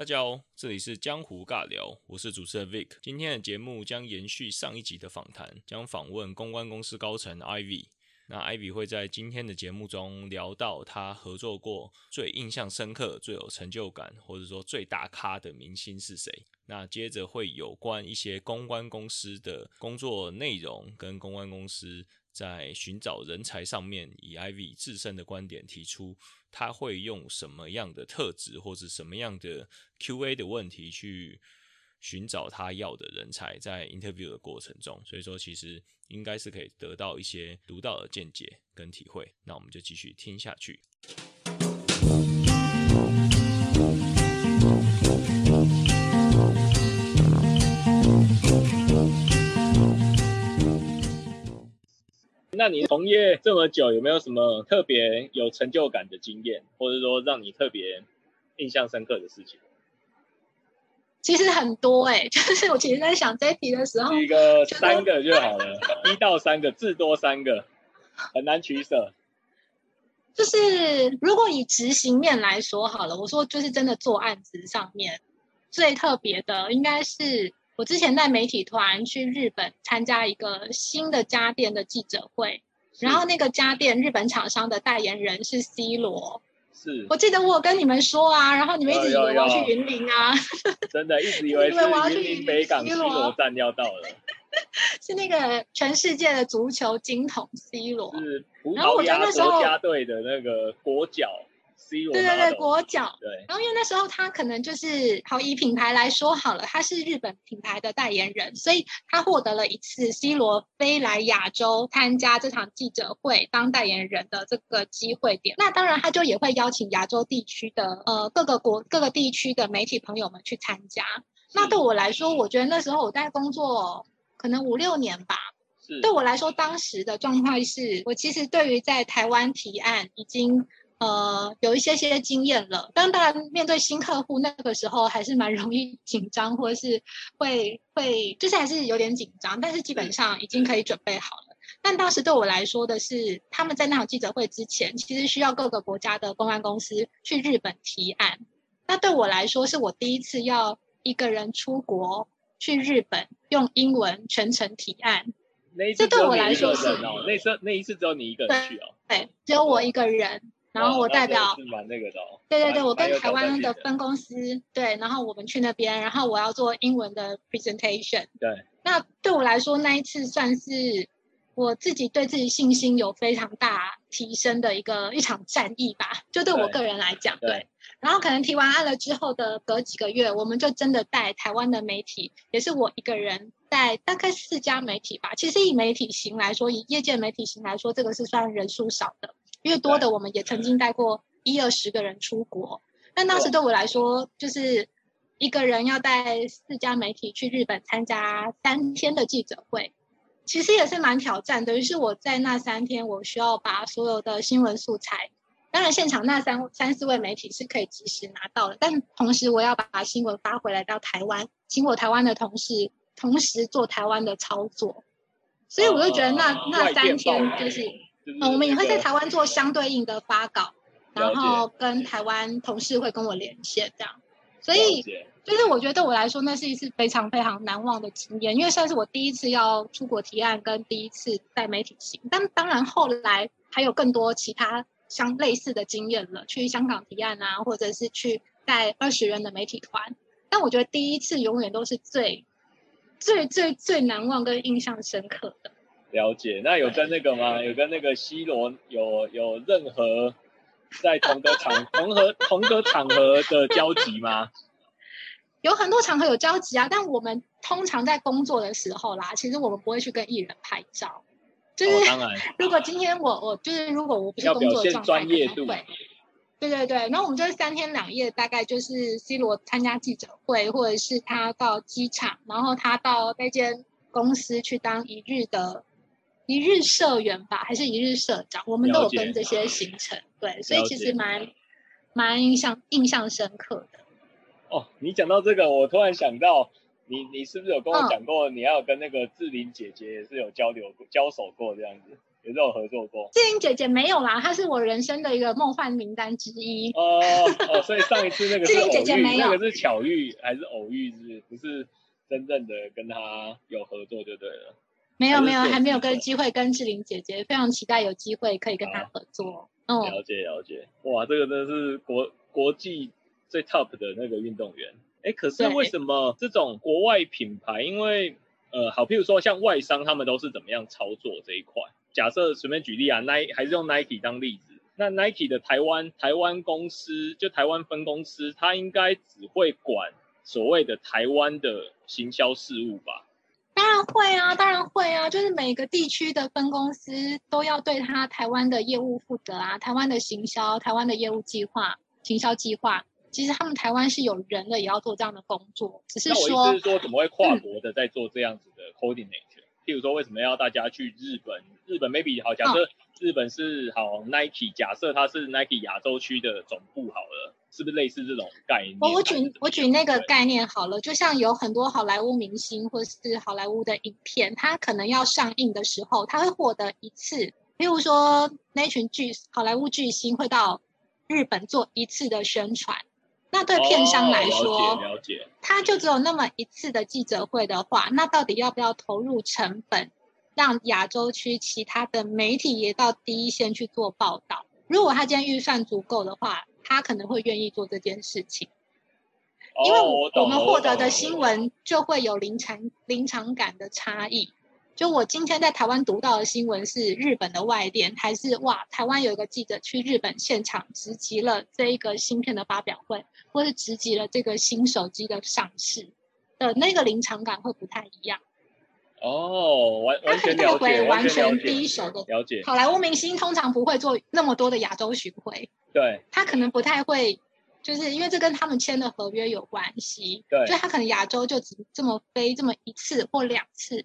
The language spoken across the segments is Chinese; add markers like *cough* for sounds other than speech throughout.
大家好，这里是江湖尬聊，我是主持人 Vic。今天的节目将延续上一集的访谈，将访问公关公司高层 Ivy。那 Ivy 会在今天的节目中聊到他合作过最印象深刻、最有成就感，或者说最大咖的明星是谁。那接着会有关一些公关公司的工作内容，跟公关公司在寻找人才上面，以 Ivy 自身的观点提出。他会用什么样的特质，或是什么样的 Q&A 的问题去寻找他要的人才，在 interview 的过程中，所以说其实应该是可以得到一些独到的见解跟体会。那我们就继续听下去。那你从业这么久，有没有什么特别有成就感的经验，或者说让你特别印象深刻的事情？其实很多哎，*laughs* 就是我其实在想这题的时候，一个三个就好了，一到三个，至多三个，很难取舍。就是如果以执行面来说好了，我说就是真的做案子上面最特别的，应该是。我之前带媒体团去日本参加一个新的家电的记者会，然后那个家电日本厂商的代言人是 C 罗，是。我记得我跟你们说啊，然后你们一直以为我要去云林啊，*laughs* 真的一直以为是云林北港 C 罗站要到了，*laughs* 是那个全世界的足球金童 C 罗，是。葡萄牙国家队的那个国脚。对对对，国脚。对，然后因为那时候他可能就是好以品牌来说好了，他是日本品牌的代言人，所以他获得了一次 C 罗飞来亚洲参加这场记者会当代言人的这个机会点。那当然他就也会邀请亚洲地区的呃各个国各个地区的媒体朋友们去参加。那对我来说，我觉得那时候我在工作可能五六年吧。对我来说，当时的状态是我其实对于在台湾提案已经。呃，有一些些经验了，但当然面对新客户，那个时候还是蛮容易紧张，或者是会会就是还是有点紧张，但是基本上已经可以准备好了。但当时对我来说的是，他们在那场记者会之前，其实需要各个国家的公关公司去日本提案。那对我来说，是我第一次要一个人出国去日本，用英文全程提案。这对我来说是哦，那次那一次只有你一个人去哦，对，只有我一个人。然后我代表，蛮那个的。对对对，我跟台湾的分公司对，然后我们去那边，然后我要做英文的 presentation。对。那对我来说，那一次算是我自己对自己信心有非常大提升的一个一场战役吧。就对我个人来讲，对。然后可能提完案了之后的隔几个月，我们就真的带台湾的媒体，也是我一个人带大概四家媒体吧。其实以媒体型来说，以业界媒体型来说，这个是算人数少的。越多的，我们也曾经带过一二十个人出国。但当时对我来说，就是一个人要带四家媒体去日本参加三天的记者会，其实也是蛮挑战。等于是我在那三天，我需要把所有的新闻素材，当然现场那三三四位媒体是可以及时拿到的，但同时我要把新闻发回来到台湾，请我台湾的同事同时做台湾的操作。所以我就觉得那那三天就是。嗯，我们也会在台湾做相对应的发稿，然后跟台湾同事会跟我连线，这样。所以就是我觉得对我来说，那是一次非常非常难忘的经验，因为算是我第一次要出国提案，跟第一次带媒体行。但当然后来还有更多其他相类似的经验了，去香港提案啊，或者是去带二十人的媒体团。但我觉得第一次永远都是最最最最难忘跟印象深刻的。了解，那有跟那个吗？*laughs* 有跟那个 C 罗有有任何 *laughs* 在同个场 *laughs* 同和同个场合的交集吗？有很多场合有交集啊，但我们通常在工作的时候啦，其实我们不会去跟艺人拍照。就是当然，如果今天我我就是如果我不是工作状态，会。对对对，然后我们就是三天两夜，大概就是 C 罗参加记者会，或者是他到机场，然后他到那间公司去当一日的。一日社员吧，还是一日社长，我们都有跟这些行程，对，所以其实蛮蛮印象印象深刻的。哦，你讲到这个，我突然想到，你你是不是有跟我讲过，你要跟那个志玲姐姐也是有交流交手过这样子？有这种合作过？志玲姐姐没有啦，她是我人生的一个梦幻名单之一。哦哦，所以上一次那个 *laughs* 志玲姐姐没有，那个是巧遇还是偶遇？是不是真正的跟她有合作就对了？没有没有，还没有跟机会跟志玲姐姐，非常期待有机会可以跟她合作。哦，了解了解，哇，这个真的是国国际最 top 的那个运动员。哎，可是为什么这种国外品牌？因为呃，好，譬如说像外商，他们都是怎么样操作这一块？假设随便举例啊，Nike 还是用 Nike 当例子，那 Nike 的台湾台湾公司就台湾分公司，它应该只会管所谓的台湾的行销事务吧？当然会啊，当然会啊，就是每个地区的分公司都要对他台湾的业务负责啊，台湾的行销、台湾的业务计划、行销计划，其实他们台湾是有人的，也要做这样的工作。只是说，我意思是说，怎么会跨国的在做这样子的 coordinate？譬如说，为什么要大家去日本？日本 maybe 好，假设日本是好 Nike，假设它是 Nike 亚洲区的总部好了。是不是类似这种概念？我我举我举那个概念好了，就像有很多好莱坞明星或是好莱坞的影片，它可能要上映的时候，它会获得一次，譬如说那群巨好莱坞巨星会到日本做一次的宣传，那对片商来说，了解，他就只有那么一次的记者会的话，那到底要不要投入成本，让亚洲区其他的媒体也到第一线去做报道？如果他今天预算足够的话。他可能会愿意做这件事情，因为我们获得的新闻就会有临场临场感的差异。就我今天在台湾读到的新闻是日本的外电，还是哇，台湾有一个记者去日本现场直击了这一个芯片的发表会，或是直击了这个新手机的上市的那个临场感会不太一样。哦，完 *laughs* 完全了解，完全第一手的了解。好莱坞明星通常不会做那么多的亚洲巡回。对，他可能不太会，就是因为这跟他们签的合约有关系。对，就他可能亚洲就只这么飞这么一次或两次，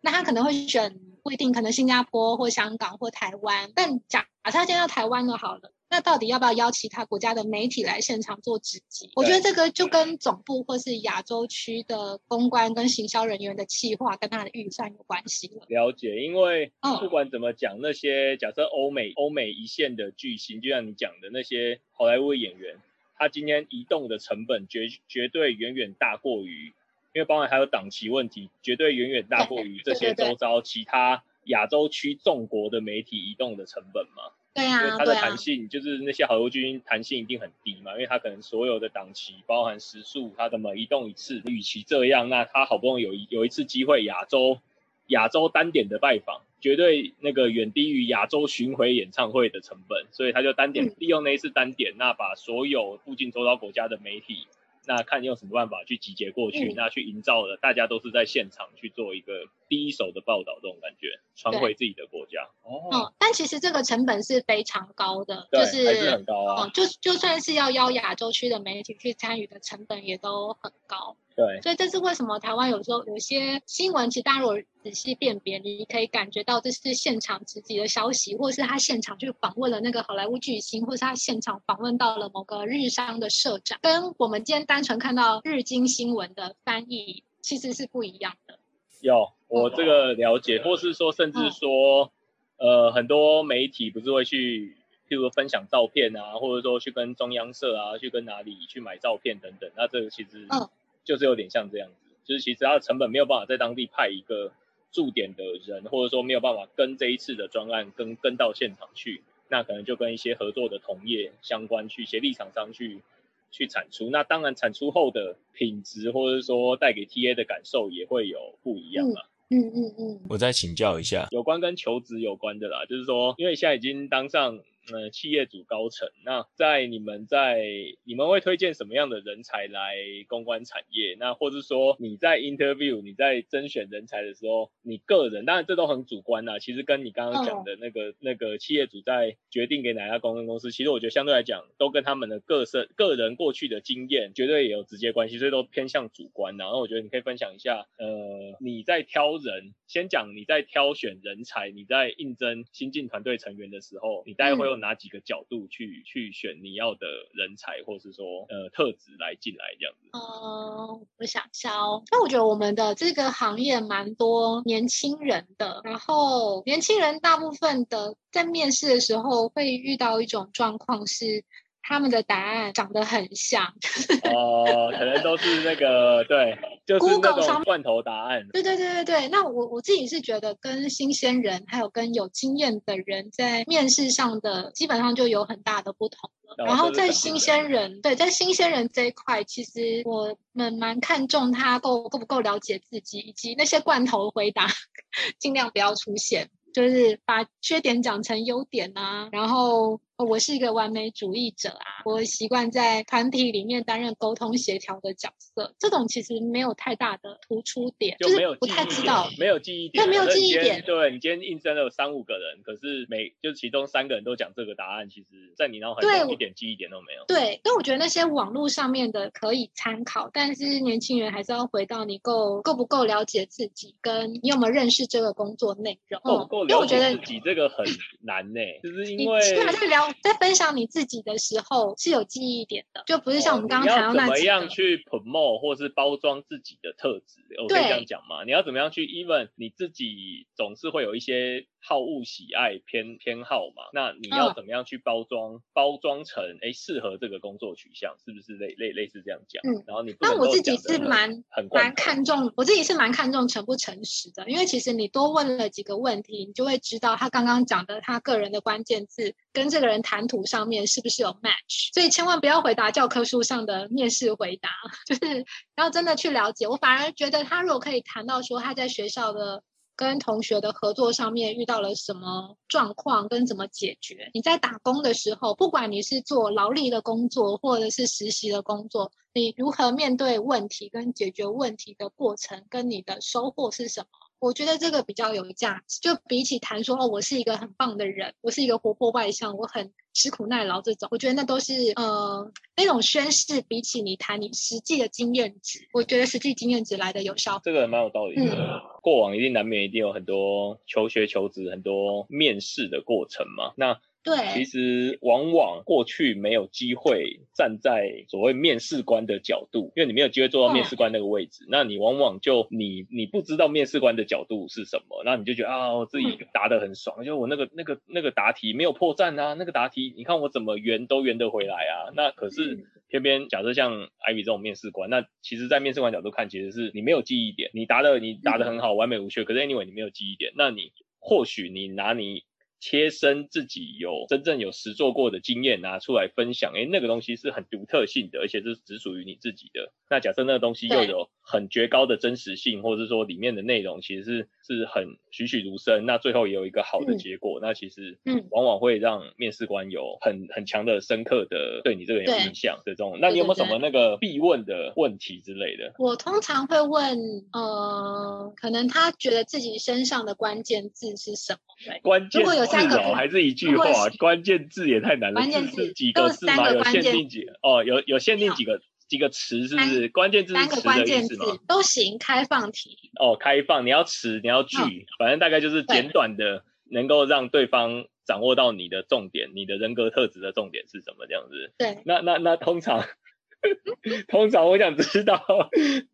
那他可能会选不一定，可能新加坡或香港或台湾。但假假设他见到台湾的好了。那到底要不要邀其他国家的媒体来现场做直击？我觉得这个就跟总部或是亚洲区的公关跟行销人员的企划跟他的预算有关系了。了解，因为不管怎么讲，那些假设欧美欧美一线的巨星，就像你讲的那些好莱坞演员，他今天移动的成本绝绝对远远大过于，因为包含还有档期问题，绝对远远大过于这些周遭 *laughs* 其他亚洲区众国的媒体移动的成本嘛。对啊，它的弹性就是那些好莱坞军弹性一定很低嘛，因为它可能所有的档期包含时数，它怎么移动一次？与其这样，那他好不容易有有一次机会亚洲亚洲单点的拜访，绝对那个远低于亚洲巡回演唱会的成本，所以他就单点利用那一次单点，那把所有附近周遭国家的媒体。那看用什么办法去集结过去，那去营造了大家都是在现场去做一个第一手的报道，这种感觉传回自己的国家。哦，但其实这个成本是非常高的，就是还是很高啊。就就算是要邀亚洲区的媒体去参与的成本也都很高。对，所以这是为什么台湾有时候有些新闻，其实大家如果仔细辨别，你可以感觉到这是现场直击的消息，或是他现场去访问了那个好莱坞巨星，或是他现场访问到了某个日商的社长，跟我们今天单纯看到日经新闻的翻译其实是不一样的。有，我这个了解，或是说甚至说，呃，很多媒体不是会去，譬如分享照片啊，或者说去跟中央社啊，去跟哪里去买照片等等，那这个其实嗯。就是有点像这样子，就是其实它的成本没有办法在当地派一个驻点的人，或者说没有办法跟这一次的专案跟跟到现场去，那可能就跟一些合作的同业相关去协力厂商去去产出，那当然产出后的品质或者说带给 TA 的感受也会有不一样嘛。嗯嗯嗯。我再请教一下，有关跟求职有关的啦，就是说因为现在已经当上。呃，企业主高层，那在你们在你们会推荐什么样的人才来公关产业？那或者说你在 interview 你在甄选人才的时候，你个人当然这都很主观呐。其实跟你刚刚讲的那个那个企业主在决定给哪家公关公司，其实我觉得相对来讲都跟他们的个身个人过去的经验绝对也有直接关系，所以都偏向主观。然后我觉得你可以分享一下，呃，你在挑人，先讲你在挑选人才，你在应征新进团队成员的时候，你大概会用。哪几个角度去去选你要的人才，或是说呃特质来进来这样子？嗯，我想一下哦。那我觉得我们的这个行业蛮多年轻人的，然后年轻人大部分的在面试的时候会遇到一种状况是。他们的答案长得很像 *laughs* 哦，可能都是那个对，就是那种罐头答案。对对对对对，那我我自己是觉得跟新鲜人还有跟有经验的人在面试上的基本上就有很大的不同了。然后在新鲜人对在新鲜人这一块，其实我们蛮看重他够够不够了解自己，以及那些罐头回答 *laughs* 尽量不要出现，就是把缺点讲成优点啊，然后。我是一个完美主义者啊，我习惯在团体里面担任沟通协调的角色。这种其实没有太大的突出点，就是不太知道，没有记忆点，对，没有记忆点。对你今天应征了有三五个人，可是每就其中三个人都讲这个答案，其实在你脑海中一点记忆点都没有。对，但我觉得那些网络上面的可以参考，但是年轻人还是要回到你够够不够了解自己，跟你有没有认识这个工作内容。够不够了解自己这个很难呢，就是因为起码在聊。在分享你自己的时候是有记忆点的，就不是像我们刚刚谈到那怎么样去 promote 或是包装自己的特质？我可以这样讲吗？你要怎么样去 even 你自己总是会有一些。好恶喜爱偏偏好嘛，那你要怎么样去包装包装成哎适合这个工作取向，是不是类类类似这样讲？嗯，然后你那我自己是蛮很蛮看重，我自己是蛮看重诚不诚实的，因为其实你多问了几个问题，你就会知道他刚刚讲的他个人的关键字跟这个人谈吐上面是不是有 match，所以千万不要回答教科书上的面试回答，*laughs* 就是要真的去了解。我反而觉得他如果可以谈到说他在学校的。跟同学的合作上面遇到了什么状况，跟怎么解决？你在打工的时候，不管你是做劳力的工作，或者是实习的工作，你如何面对问题跟解决问题的过程，跟你的收获是什么？我觉得这个比较有价值。就比起谈说哦，我是一个很棒的人，我是一个活泼外向，我很。吃苦耐劳这种，我觉得那都是呃那种宣誓。比起你谈你实际的经验值，我觉得实际经验值来的有效。这个蛮有道理的。过往一定难免一定有很多求学求职很多面试的过程嘛。那对，其实往往过去没有机会站在所谓面试官的角度，因为你没有机会坐到面试官那个位置，那你往往就你你不知道面试官的角度是什么，那你就觉得啊，我自己答得很爽，就我那个那个那个答题没有破绽啊，那个答题你看我怎么圆都圆得回来啊，那可是偏偏假设像艾比这种面试官，那其实在面试官角度看，其实是你没有记忆点，你答的你答的很好，完美无缺，可是 anyway 你没有记忆点，那你或许你拿你。切身自己有真正有实做过的经验拿出来分享，诶，那个东西是很独特性的，而且是只属于你自己的。那假设那个东西又有很绝高的真实性，或者是说里面的内容其实是是很栩栩如生，那最后也有一个好的结果，那其实嗯，往往会让面试官有很很强的深刻的对你这个人有印象这种。那你有没有什么那个必问的问题之类的？我通常会问，呃，可能他觉得自己身上的关键字是什么？关键字哦，还是一句话？关键字也太难了，关键字几个字嘛？有限定几？哦，有有限定几个几个词是不是？关键字是词的意思吗？都行，开放题。哦，开放，你要词，你要句，反正大概就是简短的，能够让对方掌握到你的重点，你的人格特质的重点是什么？这样子。对。那那那通常。*laughs* 通常我想知道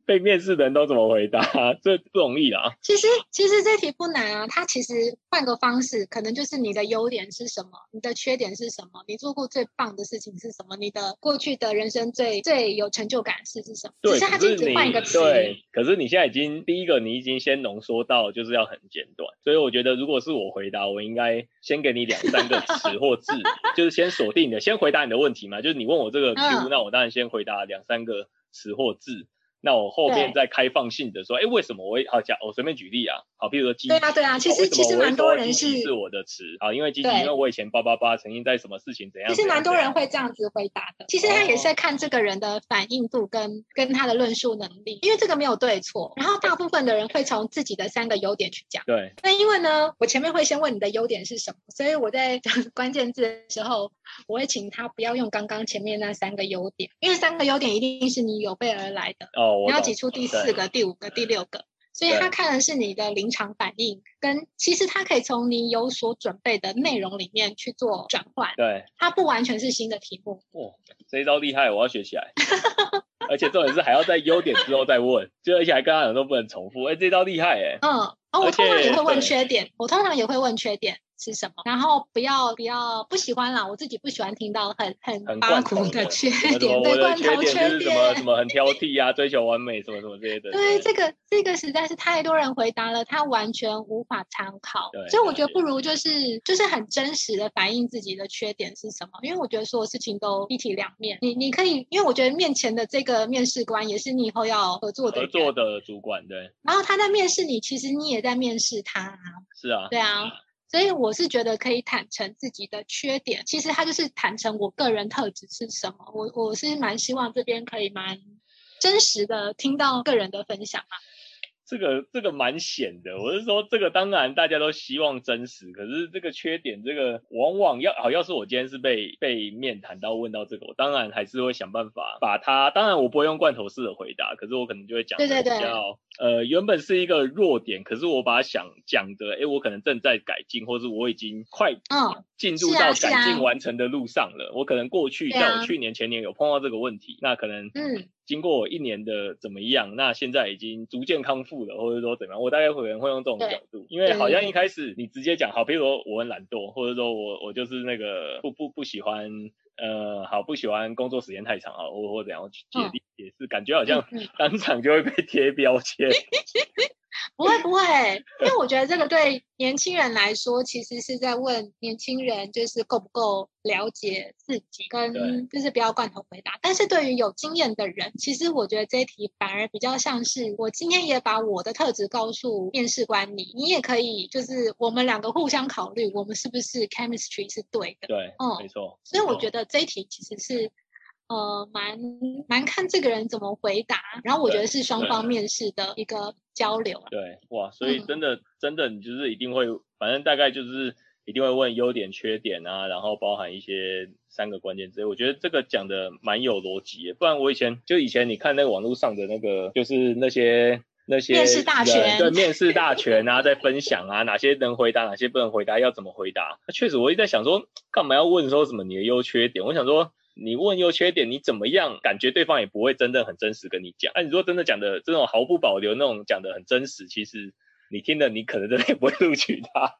被面试的人都怎么回答，这不容易啊。其实其实这题不难啊，它其实换个方式，可能就是你的优点是什么，你的缺点是什么，你做过最棒的事情是什么，你的过去的人生最最有成就感是是什么？对，可是你换一个词。对，可是你现在已经第一个，你已经先浓缩到就是要很简短，所以我觉得如果是我回答，我应该先给你两三个词 *laughs* 或字，就是先锁定的，先回答你的问题嘛，就是你问我这个 Q，那我当然先。回答两三个词或字。那我后面再开放性的说，哎，为什么我会好讲？我随便举例啊，好，比如说积极，对啊，对啊，其实其实蛮多人是是我的词啊，因为积极，因为我以前八八八曾经在什么事情怎样，其实蛮多人会这样子回答的。其实他也是在看这个人的反应度跟跟他的论述能力，因为这个没有对错。然后大部分的人会从自己的三个优点去讲。对。那因为呢，我前面会先问你的优点是什么，所以我在讲 *laughs* 关键字的时候，我会请他不要用刚刚前面那三个优点，因为三个优点一定是你有备而来的。哦，你要挤出第四个、第五个、第六个，所以他看的是你的临场反应，跟其实他可以从你有所准备的内容里面去做转换。对，他不完全是新的题目。哇，这一招厉害，我要学起来。而且重点是还要在优点之后再问，就而且还跟他讲都不能重复。哎，这招厉害哎。嗯，哦，我通常也会问缺点，我通常也会问缺点。是什么？然后不要不要不喜欢啦，我自己不喜欢听到很很八股的缺点，对罐头缺点，什么什么很挑剔啊，追求完美什么什么这些的。对，这个这个实在是太多人回答了，他完全无法参考。所以我觉得不如就是就是很真实的反映自己的缺点是什么，因为我觉得所有事情都一体两面。你你可以，因为我觉得面前的这个面试官也是你以后要合作的合作的主管，对。然后他在面试你，其实你也在面试他。是啊。对啊。所以我是觉得可以坦诚自己的缺点，其实他就是坦诚我个人特质是什么。我我是蛮希望这边可以蛮真实的听到个人的分享啊。这个这个蛮险的，我是说这个当然大家都希望真实，可是这个缺点，这个往往要好，要是我今天是被被面谈到问到这个，我当然还是会想办法把它，当然我不会用罐头式的回答，可是我可能就会讲比较呃原本是一个弱点，可是我把它想讲的，哎，我可能正在改进，或是我已经快进入到改进完成的路上了，我可能过去在我去年前年有碰到这个问题，那可能嗯。经过我一年的怎么样？那现在已经逐渐康复了，或者说怎么样？我大概可能会用这种角度，因为好像一开始你直接讲好，比如说我很懒惰，或者说我我就是那个不不不喜欢呃好不喜欢工作时间太长啊，或或怎样去界定也是感觉好像当场就会被贴标签。不会不会，因为我觉得这个对年轻人来说，其实是在问年轻人就是够不够了解自己，跟就是不要罐头回答。但是对于有经验的人，其实我觉得这一题反而比较像是我今天也把我的特质告诉面试官你，你也可以就是我们两个互相考虑，我们是不是 chemistry 是对的。对，嗯，没错。所以我觉得这一题其实是。呃，蛮蛮看这个人怎么回答，然后我觉得是双方面试的一个交流。对，哇，所以真的真的，你就是一定会，反正大概就是一定会问优点、缺点啊，然后包含一些三个关键字。我觉得这个讲的蛮有逻辑，不然我以前就以前你看那个网络上的那个，就是那些那些面试大全，对，面试大全啊，在分享啊，哪些能回答，哪些不能回答，要怎么回答。那确实，我一直在想说，干嘛要问说什么你的优缺点？我想说。你问优缺点，你怎么样？感觉对方也不会真的很真实跟你讲。哎，你说真的讲的这种毫不保留那种讲的很真实，其实你听的你可能真的也不会录取他。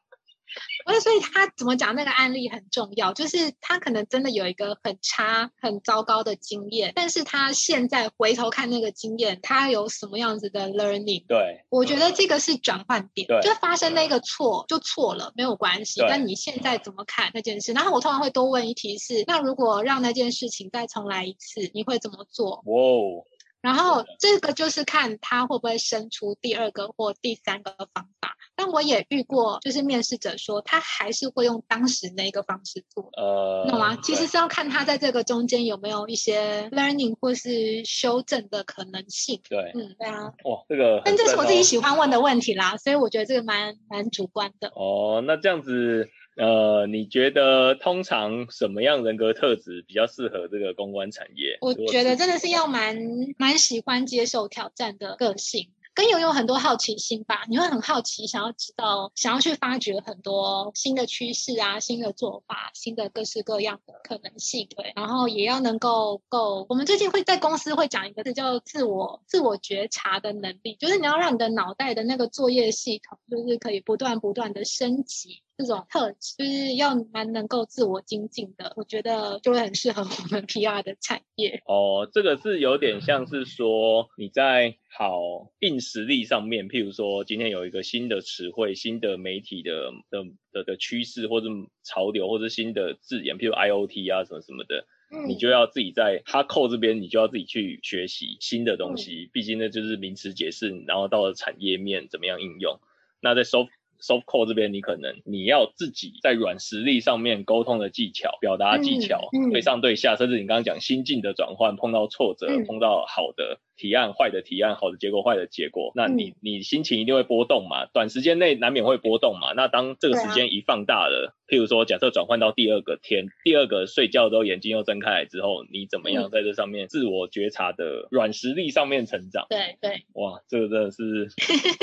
所以他怎么讲那个案例很重要，就是他可能真的有一个很差、很糟糕的经验，但是他现在回头看那个经验，他有什么样子的 learning？对，我觉得这个是转换点，就发生那个错就错了，没有关系。但你现在怎么看那件事？然后我通常会多问一题是：那如果让那件事情再重来一次，你会怎么做？哇哦！然后这个就是看他会不会生出第二个或第三个方法。但我也遇过，就是面试者说他还是会用当时那个方式做，呃，懂吗？其实是要看他在这个中间有没有一些 learning 或是修正的可能性。对，嗯，对啊。哇，这个，但这是我自己喜欢问的问题啦，所以我觉得这个蛮蛮主观的。哦，那这样子，呃，你觉得通常什么样人格特质比较适合这个公关产业？我觉得真的是要蛮蛮喜欢接受挑战的个性。跟拥有很多好奇心吧，你会很好奇，想要知道，想要去发掘很多新的趋势啊，新的做法，新的各式各样的可能性，对。然后也要能够够，我们最近会在公司会讲一个字叫自我自我觉察的能力，就是你要让你的脑袋的那个作业系统，就是可以不断不断的升级。这种特质就是要蛮能够自我精进的，我觉得就会很适合我们 *laughs* PR 的产业。哦，这个是有点像是说你在好硬实力上面，譬如说今天有一个新的词汇、新的媒体的的的的趋势或者潮流或者新的字眼，譬如 IOT 啊什么什么的，你就要自己在 hard code 这边，你就要自己去学习新的东西。毕竟呢，就是名词解释，然后到了产业面怎么样应用。那在 soft soft core 这边，你可能你要自己在软实力上面沟通的技巧、表达技巧，对上对下，甚至你刚刚讲心境的转换，碰到挫折、碰到好的提案、坏的提案、好的结果、坏的结果，那你你心情一定会波动嘛，短时间内难免会波动嘛。那当这个时间一放大了，譬如说假设转换到第二个天，第二个睡觉之后眼睛又睁开来之后，你怎么样在这上面自我觉察的软实力上面成长？对对，哇，这个真的是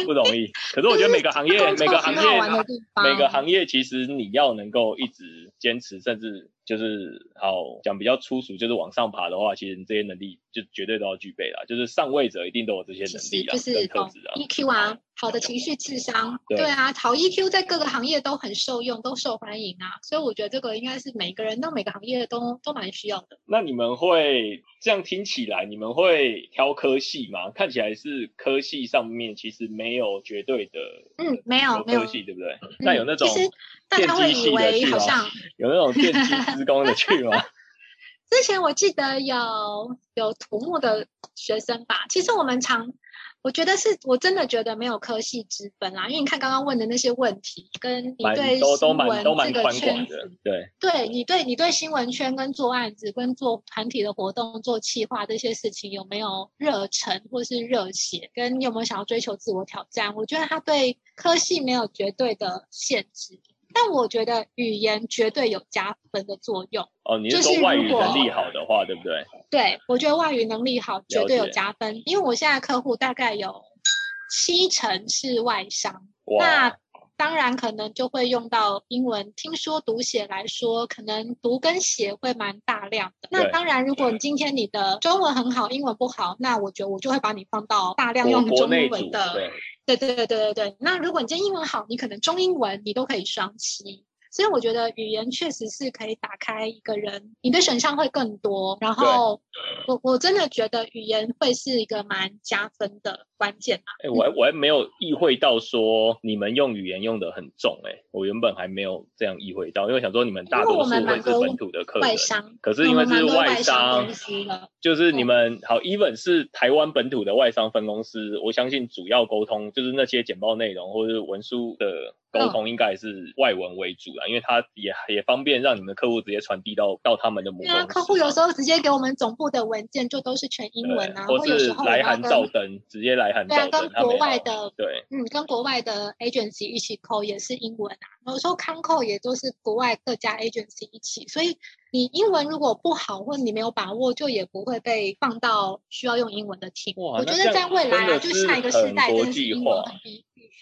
不容易。*laughs* 可是我觉得每个行业、每个行业、每个行业，其实你要能够一直坚持，甚至。就是好讲比较粗俗，就是往上爬的话，其实你这些能力就绝对都要具备了。就是上位者一定都有这些能力啊，就是特质啊，EQ 啊，好的情绪智商，对啊，好 EQ 在各个行业都很受用，都受欢迎啊。所以我觉得这个应该是每个人到每个行业都都蛮需要的。那你们会这样听起来，你们会挑科系吗？看起来是科系上面其实没有绝对的，嗯，没有没有科系，对不对？那有那种。大家会以为好像有那种电机施工的去吗？之前我记得有有土木的学生吧。其实我们常，我觉得是我真的觉得没有科系之分啦。因为你看刚刚问的那些问题，跟你对新闻这个圈子，对对，你对你对新闻圈跟做案子、跟做团体的活动、做企划这些事情有没有热忱或是热血，跟你有没有想要追求自我挑战？我觉得他对科系没有绝对的限制。但我觉得语言绝对有加分的作用。哦，你是说外语能力好的话，对不对？对，我觉得外语能力好绝对有加分。因为我现在客户大概有七成是外商，那当然可能就会用到英文。听说读写来说，可能读跟写会蛮大量的。那当然，如果你今天你的中文很好，英文不好，那我觉得我就会把你放到大量用中文的。对对对对对对，那如果你今天英文好，你可能中英文你都可以双七。所以我觉得语言确实是可以打开一个人，你的选项会更多。然后我我真的觉得语言会是一个蛮加分的关键嘛。哎，我还我还没有意会到说你们用语言用的很重哎，我原本还没有这样意会到，因为想说你们大多数会是本土的客人，可是因为是外商，就是你们好，even 是台湾本土的外商分公司，我相信主要沟通就是那些简报内容或者是文书的。沟通应该是外文为主啦，因为它也也方便让你们的客户直接传递到到他们的母公司。客户有时候直接给我们总部的文件就都是全英文啊，或是来函照登，直接来函照登。跟国外的对，嗯，跟国外的 agency 一起扣也是英文啊。有时候康扣也都是国外各家 agency 一起，所以你英文如果不好或你没有把握，就也不会被放到需要用英文的 team。我觉得在未来啊，就下一个时代，真的是英文很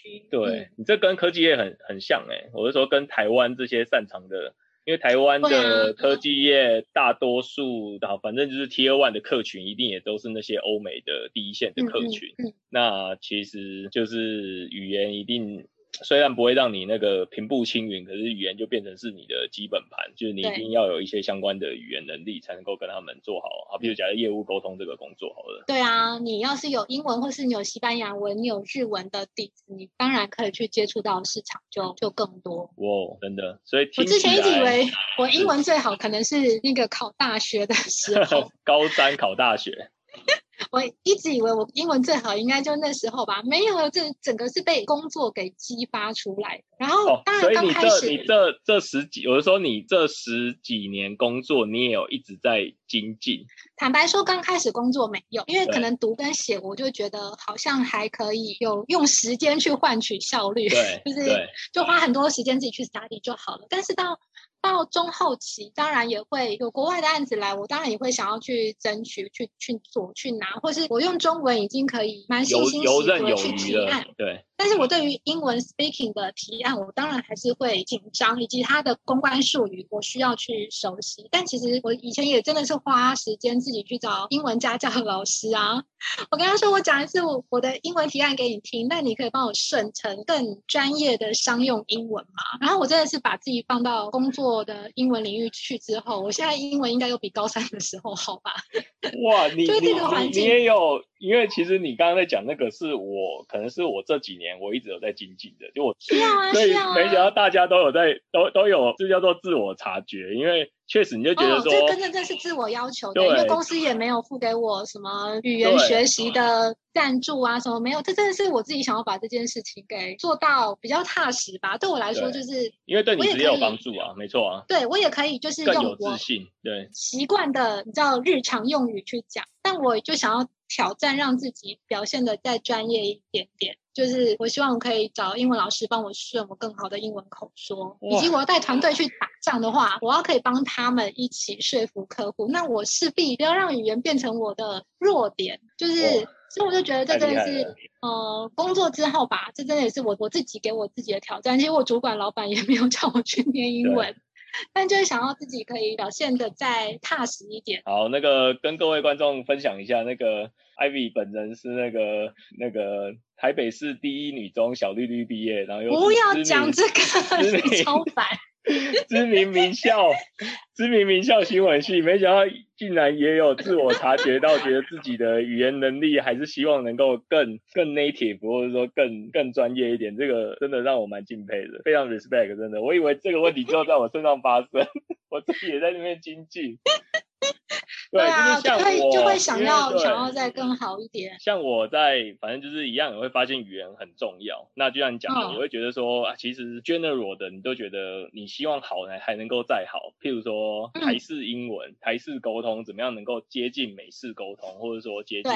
必。对你这跟科技业很很像哎，我是说跟台湾这些擅长的，因为台湾的科技业大多数啊，反正就是 Tier One 的客群，一定也都是那些欧美的第一线的客群。那其实就是语言一定。虽然不会让你那个平步青云，可是语言就变成是你的基本盘，就是你一定要有一些相关的语言能力，才能够跟他们做好。好，比如讲业务沟通这个工作，好了。对啊，你要是有英文，或是你有西班牙文，你有日文的底子，你当然可以去接触到市场，就就更多。哇，真的，所以我之前一直以为 *laughs* 我英文最好，可能是那个考大学的时候，*laughs* 高三考大学。*laughs* 我一直以为我英文最好，应该就那时候吧。没有，这整个是被工作给激发出来。然后，当然刚开始，你这这十几，有的时候你这十几年工作，你也有一直在精进。坦白说，刚开始工作没有，因为可能读跟写，我就觉得好像还可以有用时间去换取效率，*laughs* 就是就花很多时间自己去 study 就好了。但是到到中后期，当然也会有国外的案子来，我当然也会想要去争取、去去做、去拿，或是我用中文已经可以蛮信心十足的去提案。对。但是我对于英文 speaking 的提案，我当然还是会紧张，以及它的公关术语，我需要去熟悉。但其实我以前也真的是花时间自己去找英文家教的老师啊。我跟他说，我讲一次我我的英文提案给你听，那你可以帮我顺成更专业的商用英文吗？然后我真的是把自己放到工作的英文领域去之后，我现在英文应该又比高三的时候好吧？哇，你 *laughs* 你你也有。因为其实你刚刚在讲那个是我，可能是我这几年我一直有在精进的，就我所以没想到大家都有在都都有，这叫做自我察觉。因为确实你就觉得说，这真的这是自我要求的，因为公司也没有付给我什么语言学习的赞助啊，什么没有，这真的是我自己想要把这件事情给做到比较踏实吧。对我来说，就是因为对你也有帮助啊，没错啊，对我也可以就是更有自信，对习惯的你知道日常用语去讲，但我就想要。挑战，让自己表现的再专业一点点。就是我希望可以找英文老师帮我顺我更好的英文口说，以及我要带团队去打仗的话，我要可以帮他们一起说服客户。那我势必不要让语言变成我的弱点。就是，所以我就觉得这真的是，呃，工作之后吧，这真的也是我我自己给我自己的挑战。其实我主管老板也没有叫我去念英文。但就是想要自己可以表现的再踏实一点。好，那个跟各位观众分享一下，那个 Ivy 本人是那个那个台北市第一女中小绿绿毕业，然后又不要讲这个，超烦。*laughs* 知名名校，知名名校新闻系，没想到竟然也有自我察觉到，觉得自己的语言能力还是希望能够更更 native，或者说更更专业一点。这个真的让我蛮敬佩的，非常 respect，真的。我以为这个问题就在我身上发生，*laughs* 我自己也在那边精进。*laughs* 对啊，就会就会想要想要再更好一点。像我在，反正就是一样，也会发现语言很重要。那就像你讲的，你会觉得说啊，其实 general 的你都觉得你希望好呢，还能够再好。譬如说台式英文、台式沟通，怎么样能够接近美式沟通，或者说接近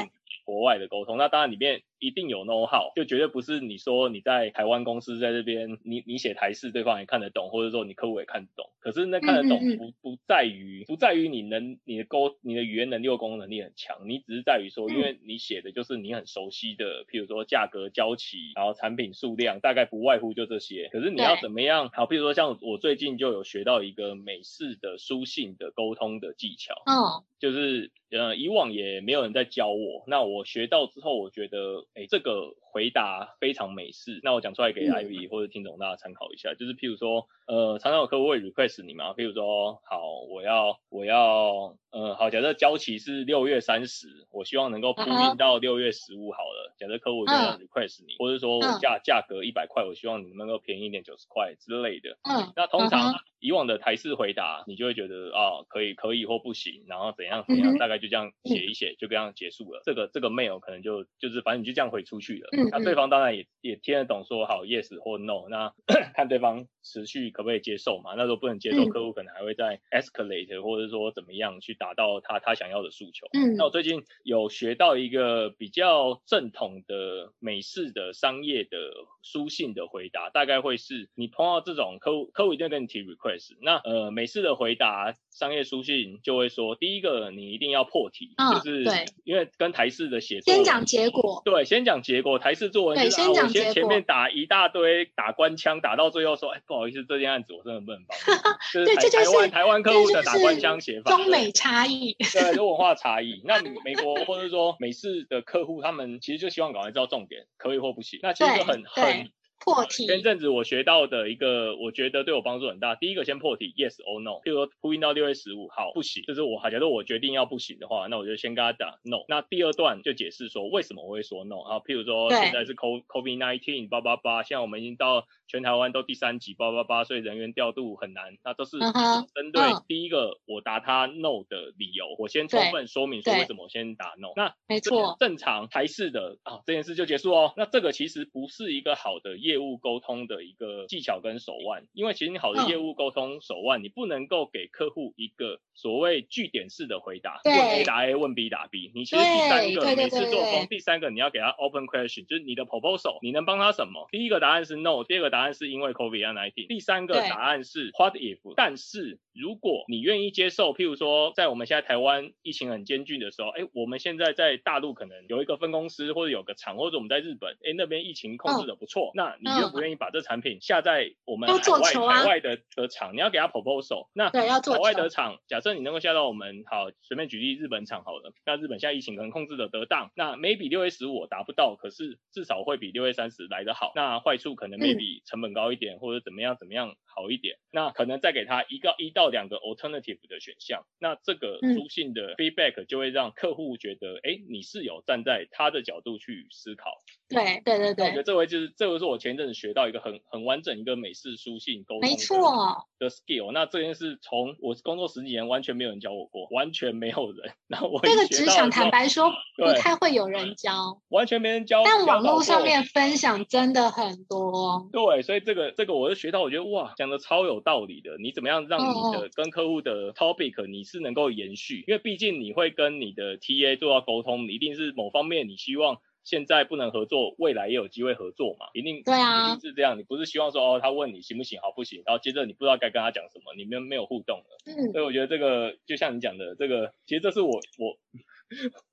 国外的沟通？那当然里面。一定有 know how，就绝对不是你说你在台湾公司在这边，你你写台式，对方也看得懂，或者说你客户也看得懂。可是那看得懂不不在于不在于你能你的沟你的语言能力或沟通能力很强，你只是在于说，因为你写的就是你很熟悉的，譬如说价格交期，然后产品数量，大概不外乎就这些。可是你要怎么样？好，譬如说像我最近就有学到一个美式的书信的沟通的技巧，嗯，就是呃以往也没有人在教我，那我学到之后，我觉得。哎，这个回答非常美式。那我讲出来给 Ivy 或者听众大家参考一下，就是譬如说，呃，常常有客户会 request 你嘛，譬如说，好，我要，我要，呃，好，假设交期是六月三十，我希望能够铺运到六月十五好了。假设客户这样 request 你，或者说我价价格一百块，我希望你能够便宜一点九十块之类的。嗯，那通常以往的台式回答，你就会觉得啊，可以，可以或不行，然后怎样怎样，大概就这样写一写，就这样结束了。这个这个 mail 可能就就是反正你就这样回出去了。那对方当然也也听得懂，说好 yes 或 no，那 *coughs* 看对方持续可不可以接受嘛。那时候不能接受，客户可能还会再 escalate，或者说怎么样去达到他他想要的诉求。嗯，那我最近有学到一个比较正统的美式的商业的书信的回答，大概会是你碰到这种客户，客户一定跟你提 request。那呃，美式的回答商业书信就会说，第一个你一定要破题，就是因为跟台式的写作先讲结果，对，先讲结果。台式作文就是啊，我先前面打一大堆打官腔，打到最后说，哎，不好意思，这件案子我真的不能帮。*laughs* 就是台湾台湾客户的打官腔写法，中美差异，对，就文化差异。那美国或者说美式的客户，他们其实就希望赶快知道重点，可以或不行。那其实很很。破题。前阵子我学到的一个，我觉得对我帮助很大。第一个先破题，yes or no。譬如说呼应到六月十五号不行，就是我假如我决定要不行的话，那我就先跟他打 no。那第二段就解释说为什么我会说 no。啊，譬如说现在是 COVID nineteen 八八八，现在我们已经到全台湾都第三级八八八，所以人员调度很难。那都是针对第一个我答他 no 的理由，我先充分说明说为什么我先打 no。那没错，正常台式的啊这件事就结束哦。那这个其实不是一个好的。业务沟通的一个技巧跟手腕，因为其实你好的业务沟通手腕，你不能够给客户一个所谓据点式的回答，问 A 答 A，问 B 答 B。你其实第三个每次做风，第三个你要给他 open question，就是你的 proposal，你能帮他什么？第一个答案是 no，第二个答案是因为 COVID nineteen，第三个答案是 what if。但是如果你愿意接受，譬如说在我们现在台湾疫情很艰巨的时候，哎，我们现在在大陆可能有一个分公司或者有个厂，或者我们在日本，哎，那边疫情控制的不错，那你愿不愿意把这产品下在我们海外海外的的厂？你要给他 proposal。那海外的厂，假设你能够下到我们，好，随便举例日本厂好了。那日本现在疫情可能控制的得当，那 maybe 六月十五达不到，可是至少会比六月三十来的好。那坏处可能 maybe 成本高一点，或者怎么样怎么样好一点。那可能再给他一个一到两个 alternative 的选项。那这个书信的 feedback 就会让客户觉得，哎，你是有站在他的角度去思考。对对对对。我觉得这位就是这位是我前。前一阵子学到一个很很完整一个美式书信沟通，没错的 skill。那这件事从我工作十几年完全没有人教我过，完全没有人。然后我这个职场坦白说不太会有人教，完全没人教。但网络上面分享真的很多。对，所以这个这个我是学到，我觉得哇，讲的超有道理的。你怎么样让你的跟客户的 topic 你是能够延续？因为毕竟你会跟你的 TA 做到沟通，你一定是某方面你希望。现在不能合作，未来也有机会合作嘛？一定对啊，一定是这样。你不是希望说哦，他问你行不行，好不行，然后接着你不知道该跟他讲什么，你们没有互动了。嗯，所以我觉得这个就像你讲的，这个其实这是我我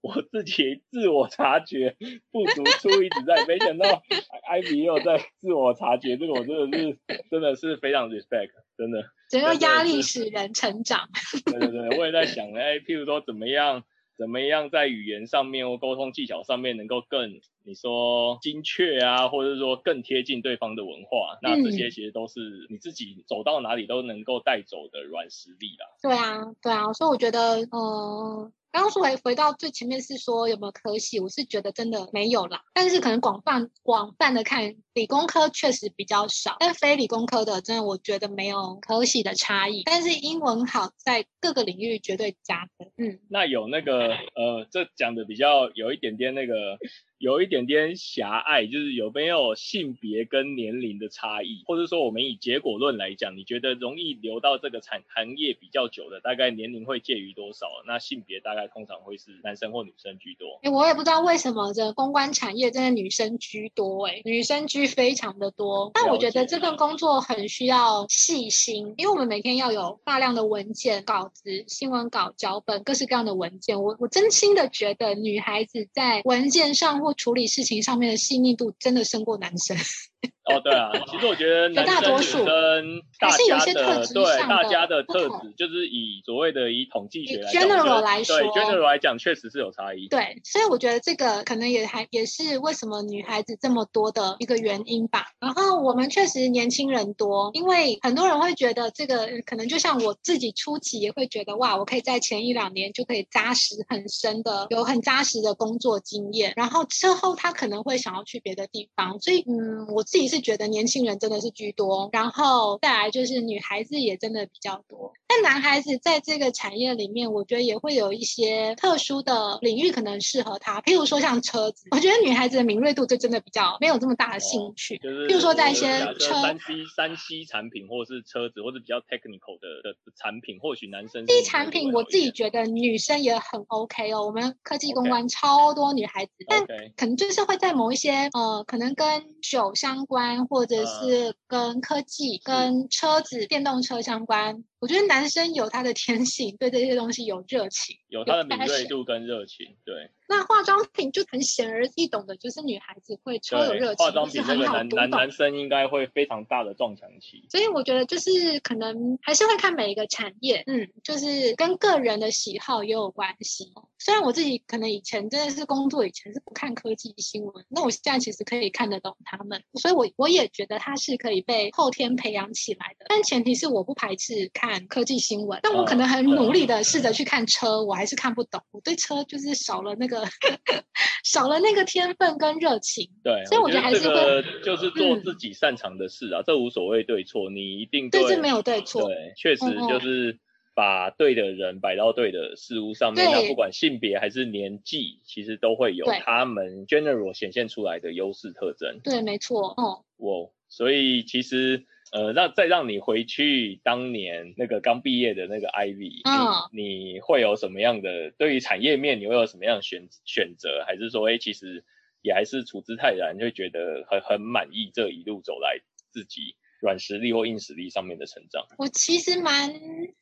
我自己自我察觉不足处一直在，没想到艾比也有在自我察觉，这个我真的是真的是非常 respect，真的。只有压力使人成长。*laughs* 对对对，我也在想，哎，譬如说怎么样。怎么样在语言上面或沟通技巧上面能够更你说精确啊，或者说更贴近对方的文化？那这些其实都是你自己走到哪里都能够带走的软实力啦。对啊，对啊，所以我觉得，嗯。刚刚说回回到最前面是说有没有科系，我是觉得真的没有啦。但是可能广泛广泛的看，理工科确实比较少，但非理工科的真的我觉得没有科系的差异。但是英文好在各个领域绝对加分。嗯，那有那个呃，这讲的比较有一点点那个。有一点点狭隘，就是有没有性别跟年龄的差异，或者说我们以结果论来讲，你觉得容易留到这个产行业比较久的，大概年龄会介于多少？那性别大概通常会是男生或女生居多？哎，我也不知道为什么这公关产业真的女生居多，哎，女生居非常的多。但我觉得这份工作很需要细心，因为我们每天要有大量的文件、稿子、新闻稿、脚本，各式各样的文件。我我真心的觉得女孩子在文件上或处理事情上面的细腻度真的胜过男生。*laughs* 哦，对啊，其实我觉得男生女生大家的对大家的特质，就是以所谓的以统计学来 general 来说，对 general 来讲，确实是有差异。对，所以我觉得这个可能也还也是为什么女孩子这么多的一个原因吧。然后我们确实年轻人多，因为很多人会觉得这个可能就像我自己初期也会觉得哇，我可以在前一两年就可以扎实很深的有很扎实的工作经验，然后之后他可能会想要去别的地方。所以嗯，我自己是觉得年轻人真的是居多，然后再来就是女孩子也真的比较多。但男孩子在这个产业里面，我觉得也会有一些特殊的领域可能适合他，譬如说像车子，我觉得女孩子的敏锐度就真的比较没有这么大的兴趣。就是譬如说在一些车三 C 三 C 产品，或者是车子，或者比较 technical 的的产品，或许男生 C 产品，我自己觉得女生也很 OK 哦。我们科技公关超多女孩子，但可能就是会在某一些呃，可能跟酒相关或者。是跟科技、跟车子、电动车相关。我觉得男生有他的天性，对这些东西有热情，有他的敏锐度跟热情。对，那化妆品就很显而易懂的，就是女孩子会超有热情，化妆品那个男男男生应该会非常大的撞墙期。所以我觉得就是可能还是会看每一个产业，嗯，就是跟个人的喜好也有关系。虽然我自己可能以前真的是工作以前是不看科技新闻，那我现在其实可以看得懂他们，所以我我也觉得它是可以被后天培养起来的。但前提是我不排斥看。科技新闻，但我可能很努力的试着去看车，我还是看不懂。我对车就是少了那个 *laughs* 少了那个天分跟热情。对，所以我觉得还是会就是做自己擅长的事啊，这无所谓对错，你一定对这没有对错。对，确实就是把对的人摆到对的事物上面，那不管性别还是年纪，其实都会有他们 general 显现出来的优势特征。对，没错。哦，我所以其实。呃，那再让你回去当年那个刚毕业的那个 Ivy，嗯，你会有什么样的对于产业面，你会有什么样的选选择？还是说，哎，其实也还是处之泰然，就觉得很很满意这一路走来自己软实力或硬实力上面的成长？我其实蛮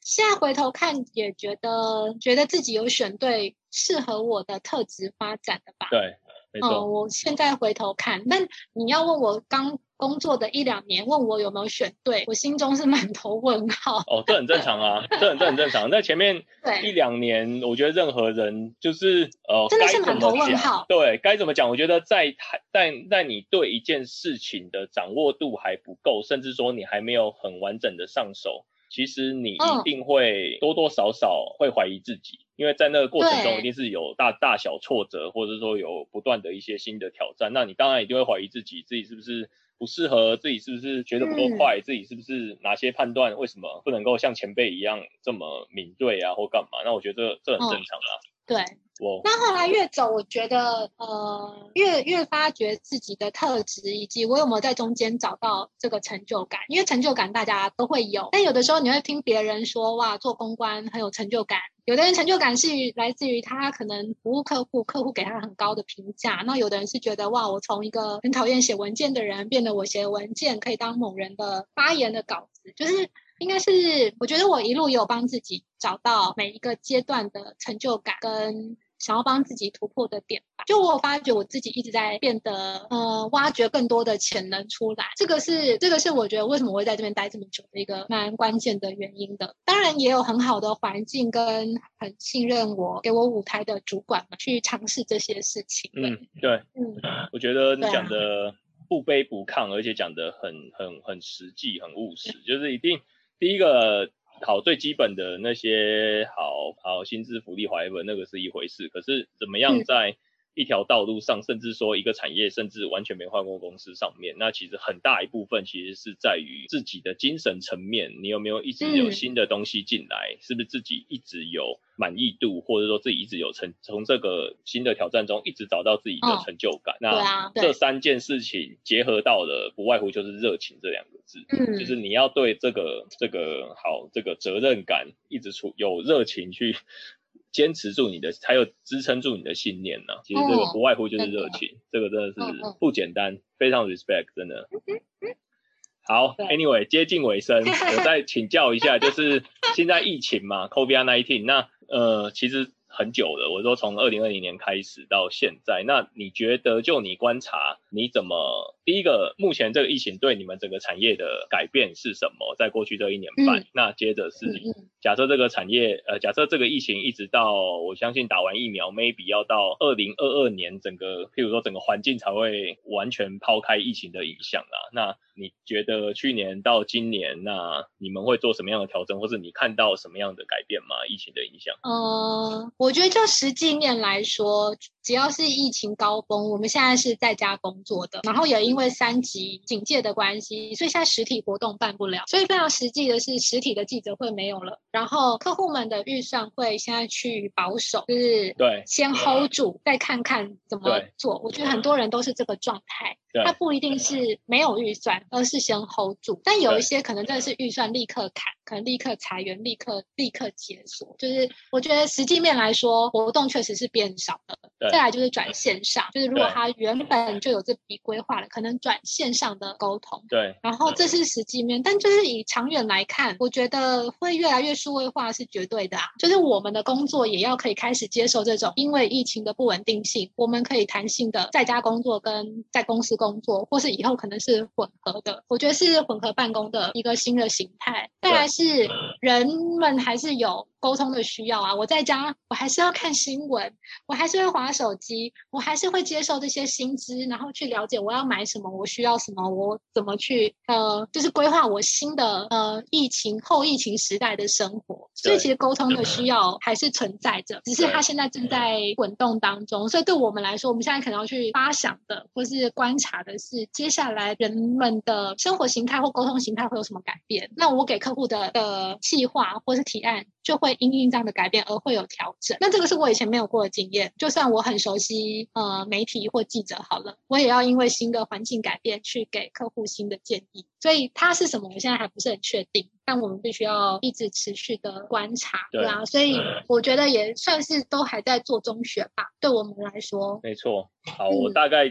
现在回头看，也觉得觉得自己有选对适合我的特质发展的吧。对，没错。我现在回头看，但你要问我刚。工作的一两年，问我有没有选对，我心中是满头问号。哦，这很正常啊，这很这很正常。在前面 *laughs* 一两年，我觉得任何人就是呃，真的是满头问号。对，该怎么讲？我觉得在在在你对一件事情的掌握度还不够，甚至说你还没有很完整的上手，其实你一定会多多少少会怀疑自己，因为在那个过程中一定是有大大小挫折，或者说有不断的一些新的挑战，那你当然一定会怀疑自己，自己是不是。不适合，自己是不是觉得不够快，自己是不是哪些判断为什么不能够像前辈一样这么敏锐啊，或干嘛？那我觉得这这很正常啊。对，那后来越走，我觉得呃，越越发觉自己的特质，以及我有没有在中间找到这个成就感。因为成就感大家都会有，但有的时候你会听别人说，哇，做公关很有成就感。有的人成就感是来自于他可能服务客户，客户给他很高的评价。那有的人是觉得，哇，我从一个很讨厌写文件的人，变得我写文件可以当某人的发言的稿子，就是。应该是，我觉得我一路也有帮自己找到每一个阶段的成就感，跟想要帮自己突破的点吧。就我发觉我自己一直在变得，呃，挖掘更多的潜能出来。这个是，这个是我觉得为什么我会在这边待这么久的一个蛮关键的原因的。当然也有很好的环境跟很信任我、给我舞台的主管们去尝试这些事情。嗯，对，嗯，我觉得你讲的不卑不亢，而且讲的很很很实际、很务实，就是一定。第一个好最基本的那些好好薪资福利怀文那个是一回事，可是怎么样在一条道路上，甚至说一个产业，甚至完全没换过公司上面，那其实很大一部分其实是在于自己的精神层面，你有没有一直有新的东西进来，是不是自己一直有。满意度，或者说自己一直有成，从这个新的挑战中一直找到自己的成就感。那这三件事情结合到的，不外乎就是热情这两个字。嗯，就是你要对这个这个好这个责任感一直处有热情去坚持住你的，才有支撑住你的信念呢。其实这个不外乎就是热情，这个真的是不简单，非常 respect，真的。好，Anyway，接近尾声，*laughs* 我再请教一下，就是现在疫情嘛，COVID-19，那呃，其实。很久了，我说从二零二零年开始到现在，那你觉得就你观察，你怎么第一个目前这个疫情对你们整个产业的改变是什么？在过去这一年半，那接着是假设这个产业，呃，假设这个疫情一直到我相信打完疫苗，maybe 要到二零二二年，整个譬如说整个环境才会完全抛开疫情的影响啦。那你觉得去年到今年，那你们会做什么样的调整，或是你看到什么样的改变吗？疫情的影响？嗯。我觉得就实际面来说，只要是疫情高峰，我们现在是在家工作的，然后也因为三级警戒的关系，所以现在实体活动办不了。所以非常实际的是，实体的记者会没有了，然后客户们的预算会现在去保守，就是对，先 hold 住，再看看怎么做。我觉得很多人都是这个状态。他不一定是没有预算，而是先 hold 住。但有一些可能真的是预算立刻砍，可能立刻裁员，立刻立刻解锁。就是我觉得实际面来说，活动确实是变少了。再来就是转线上，就是如果他原本就有这笔规划了，可能转线上的沟通。对。然后这是实际面，但就是以长远来看，我觉得会越来越数位化是绝对的啊。就是我们的工作也要可以开始接受这种因为疫情的不稳定性，我们可以弹性的在家工作跟在公司。工作，或是以后可能是混合的，我觉得是混合办公的一个新的形态。再来是人们还是有。沟通的需要啊，我在家我还是要看新闻，我还是会划手机，我还是会接受这些薪资，然后去了解我要买什么，我需要什么，我怎么去呃，就是规划我新的呃疫情后疫情时代的生活。所以其实沟通的需要还是存在着，只是它现在正在滚动当中。所以对我们来说，我们现在可能要去发想的或是观察的是，接下来人们的生活形态或沟通形态会有什么改变？那我给客户的的计划或是提案。就会因应这样的改变而会有调整。那这个是我以前没有过的经验。就算我很熟悉呃媒体或记者好了，我也要因为新的环境改变去给客户新的建议。所以它是什么，我现在还不是很确定。但我们必须要一直持续的观察，对啊。所以我觉得也算是都还在做中学吧。对我们来说，没错。好，我大概。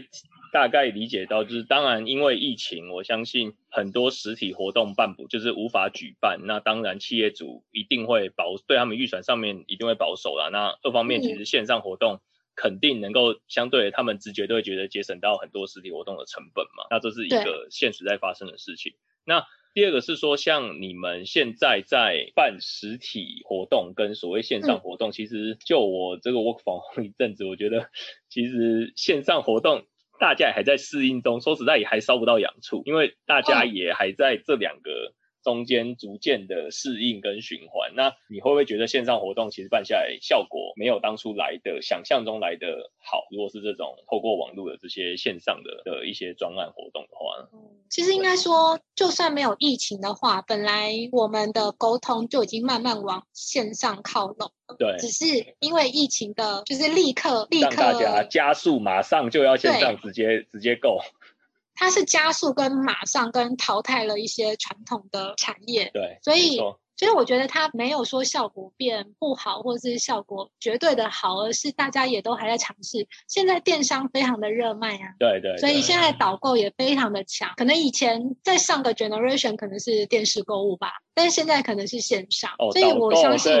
大概理解到，就是当然因为疫情，我相信很多实体活动办不，就是无法举办。那当然企业主一定会保，对他们预算上面一定会保守啦。那二方面，其实线上活动肯定能够相对他们直觉都会觉得节省到很多实体活动的成本嘛。那这是一个现实在发生的事情。那第二个是说，像你们现在在办实体活动跟所谓线上活动，其实就我这个 work from 一阵子，我觉得其实线上活动。大家也还在适应中，说实在也还烧不到痒处，因为大家也还在这两个中间逐渐的适应跟循环。那你会不会觉得线上活动其实办下来效果没有当初来的想象中来的好？如果是这种透过网络的这些线上的的一些专案活动的话，其实应该说，就算没有疫情的话，本来我们的沟通就已经慢慢往线上靠拢。对，只是因为疫情的，就是立刻立刻大家加速，马上就要线上直接直接够。它是加速跟马上跟淘汰了一些传统的产业。对，所以。所以我觉得它没有说效果变不好，或者是效果绝对的好，而是大家也都还在尝试。现在电商非常的热卖啊，对对，所以现在导购也非常的强。可能以前在上个 generation 可能是电视购物吧，但是现在可能是线上。所以我相信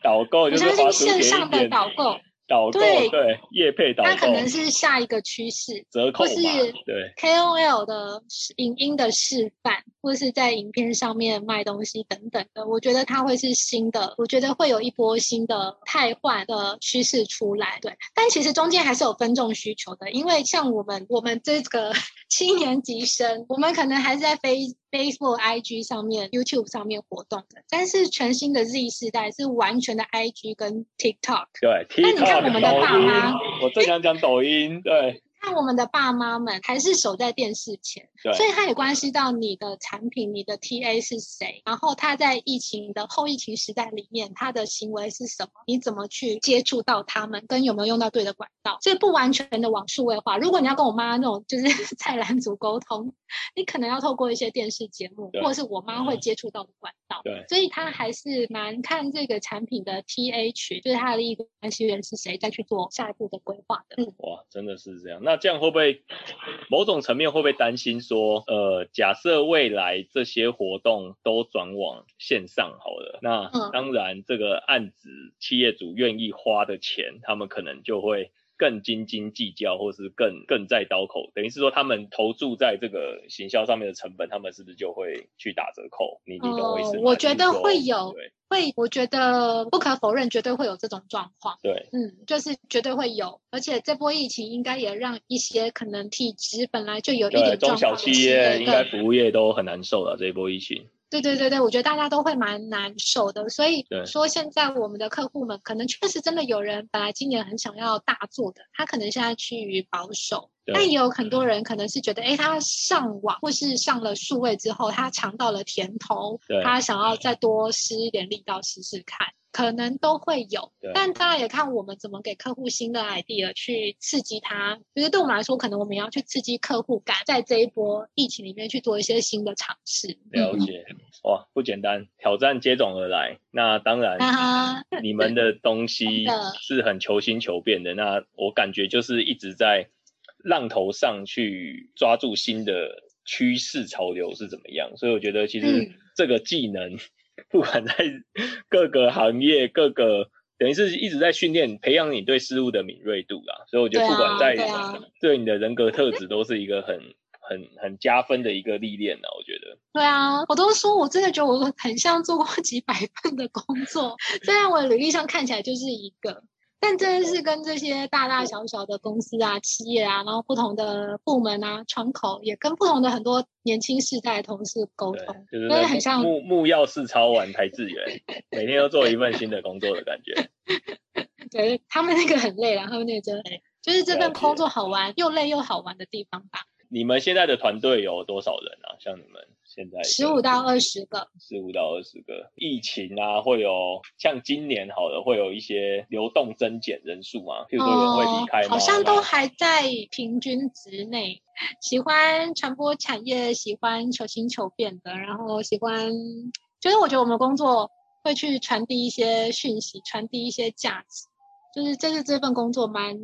导购，我相信线上的导购。导购对业配导购，它可能是下一个趋势，折扣或是对 KOL 的影音的示范，或是在影片上面卖东西等等的，我觉得它会是新的，我觉得会有一波新的汰换的趋势出来。对，但其实中间还是有分众需求的，因为像我们我们这个 *laughs* 七年级生，我们可能还是在飞。Facebook、IG 上面、YouTube 上面活动的，但是全新的 Z 世代是完全的 IG 跟 TikTok。对，那你看我们的爸妈，我正想讲抖音，对。看我们的爸妈们还是守在电视前，所以它也关系到你的产品，你的 TA 是谁，然后他在疫情的后疫情时代里面，他的行为是什么？你怎么去接触到他们，跟有没有用到对的管道？所以不完全的往数位化。如果你要跟我妈那种就是 *laughs* 菜篮族沟通，你可能要透过一些电视节目，或者是我妈会接触到的管道。对，所以他还是蛮看这个产品的 TA 群，就是他的利益关系人是谁，再去做下一步的规划的。嗯，哇，真的是这样。那那这样会不会某种层面会不会担心说，呃，假设未来这些活动都转往线上好了，那当然这个案子企业主愿意花的钱，他们可能就会。更斤斤计较，或是更更在刀口，等于是说他们投注在这个行销上面的成本，他们是不是就会去打折扣？你你懂我意思吗？我觉得会有，会，我觉得不可否认，绝对会有这种状况。对，嗯，就是绝对会有，而且这波疫情应该也让一些可能体质本来就有一点中小企业，应该服务业都很难受了这一波疫情。对对对对，我觉得大家都会蛮难受的，所以说现在我们的客户们可能确实真的有人本来今年很想要大做的，他可能现在趋于保守，但也有很多人可能是觉得，哎，他上网或是上了数位之后，他尝到了甜头，他想要再多施一点力道试试看。可能都会有，但当然也看我们怎么给客户新的 idea 去刺激他。就是对我们来说，可能我们要去刺激客户感，在这一波疫情里面去做一些新的尝试。了解，哇，不简单，挑战接踵而来。那当然，你们的东西 *laughs* 是很求新求变的。那我感觉就是一直在浪头上去抓住新的趋势潮流是怎么样。所以我觉得其实这个技能。不管在 *laughs* 各个行业，各个等于是一直在训练、培养你对事物的敏锐度啦。所以我觉得，不管在对你的人格特质，都是一个很、很、很加分的一个历练呢。我觉得。对啊，我都说我真的觉得我很像做过几百份的工作，虽然我履历上看起来就是一个。但真的是跟这些大大小小的公司啊、企业啊，然后不同的部门啊、窗口，也跟不同的很多年轻世代同事沟通，就是很像木木曜四超玩台资源，每天都做一份新的工作的感觉。*laughs* 对他们那个很累然后那个真累，就是这份工作好玩又累又好玩的地方吧。你们现在的团队有多少人啊？像你们？现在十五到二十个，十五到二十个。疫情啊，会有像今年好的，会有一些流动增减人数嘛？譬如说人会离开吗？好像都还在平均值内。喜欢传播产业，喜欢求新求变的，然后喜欢，就是我觉得我们工作会去传递一些讯息，传递一些价值，就是这是这份工作蛮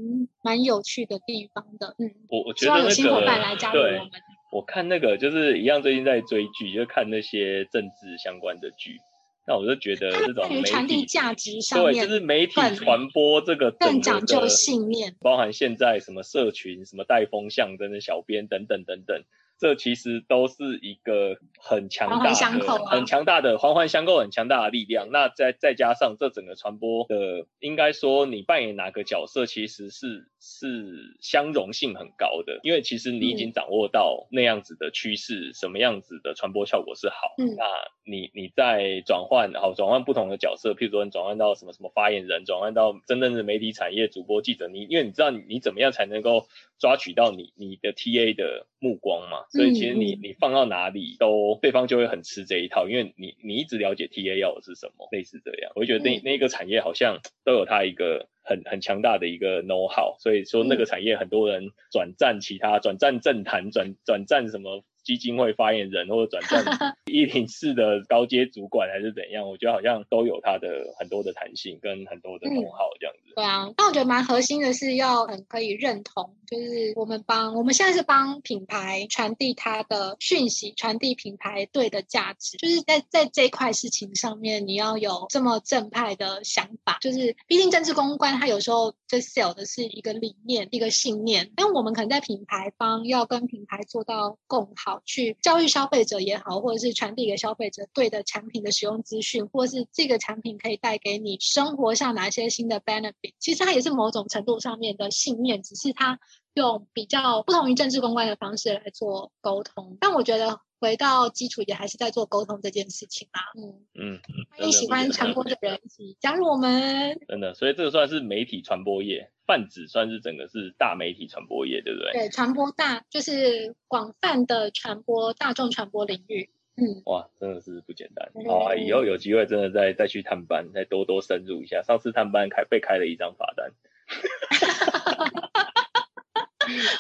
蛮有趣的地方的。嗯，我我觉得有新伙伴来加入我们。我看那个就是一样，最近在追剧，就看那些政治相关的剧。那我就觉得这种媒体价值上面，对，就是媒体传播这个更讲究信念，包含现在什么社群、什么带风向等等、小编等等等等。这其实都是一个很强大的、很强大的环环相扣、很强大的力量。那再再加上这整个传播的，应该说你扮演哪个角色，其实是是相容性很高的，因为其实你已经掌握到那样子的趋势，什么样子的传播效果是好。嗯。那你你在转换，好转换不同的角色，譬如说你转换到什么什么发言人，转换到真正的媒体产业主播记者，你因为你知道你你怎么样才能够抓取到你你的 TA 的目光嘛，所以其实你嗯你放到哪里都对方就会很吃这一套，因为你你一直了解 TA 要的是什么，类似这样，我就觉得那、嗯。那个产业好像都有它一个很很强大的一个 know how，所以说那个产业很多人转战其他转战政坛转转战什么。基金会发言人或者转战 *laughs* 一零四的高阶主管还是怎样，我觉得好像都有它的很多的弹性跟很多的嗯 know how 这样子。对啊，但我觉得蛮核心的是要很可以认同，就是我们帮我们现在是帮品牌传递它的讯息，传递品牌对的价值，就是在在这一块事情上面，你要有这么正派的想法。就是毕竟政治公关，它有时候就 sell 的是一个理念、一个信念，但我们可能在品牌方要跟品牌做到共好，去教育消费者也好，或者是传递给消费者对的产品的使用资讯，或是这个产品可以带给你生活上哪些新的 benefit。其实它也是某种程度上面的信念，只是它用比较不同于政治公关的方式来做沟通。但我觉得回到基础，也还是在做沟通这件事情啦。嗯，嗯，欢迎喜欢传播的人一起加入我们。真的，所以这个算是媒体传播业，泛指算是整个是大媒体传播业，对不对？对，传播大就是广泛的传播大众传播领域。嗯，哇，真的是不简单。对好啊，以后有机会真的再再去探班，再多多深入一下。上次探班开被开了一张罚单，*laughs*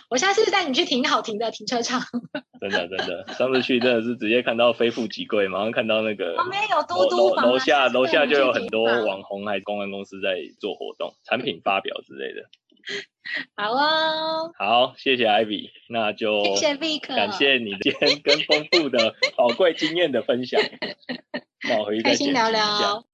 我下次带你去停好停的停车场，*laughs* 真的真的，上次去真的是直接看到非富即贵，马上看到那个旁边有嘟嘟楼下楼下就有很多网。网红还是公关公司在做活动、产品发表之类的。*laughs* 好哦，好，谢谢 Ivy，那就谢谢 Vic，感谢你今天跟丰富的宝贵经验的分享。那我回去再开心聊聊。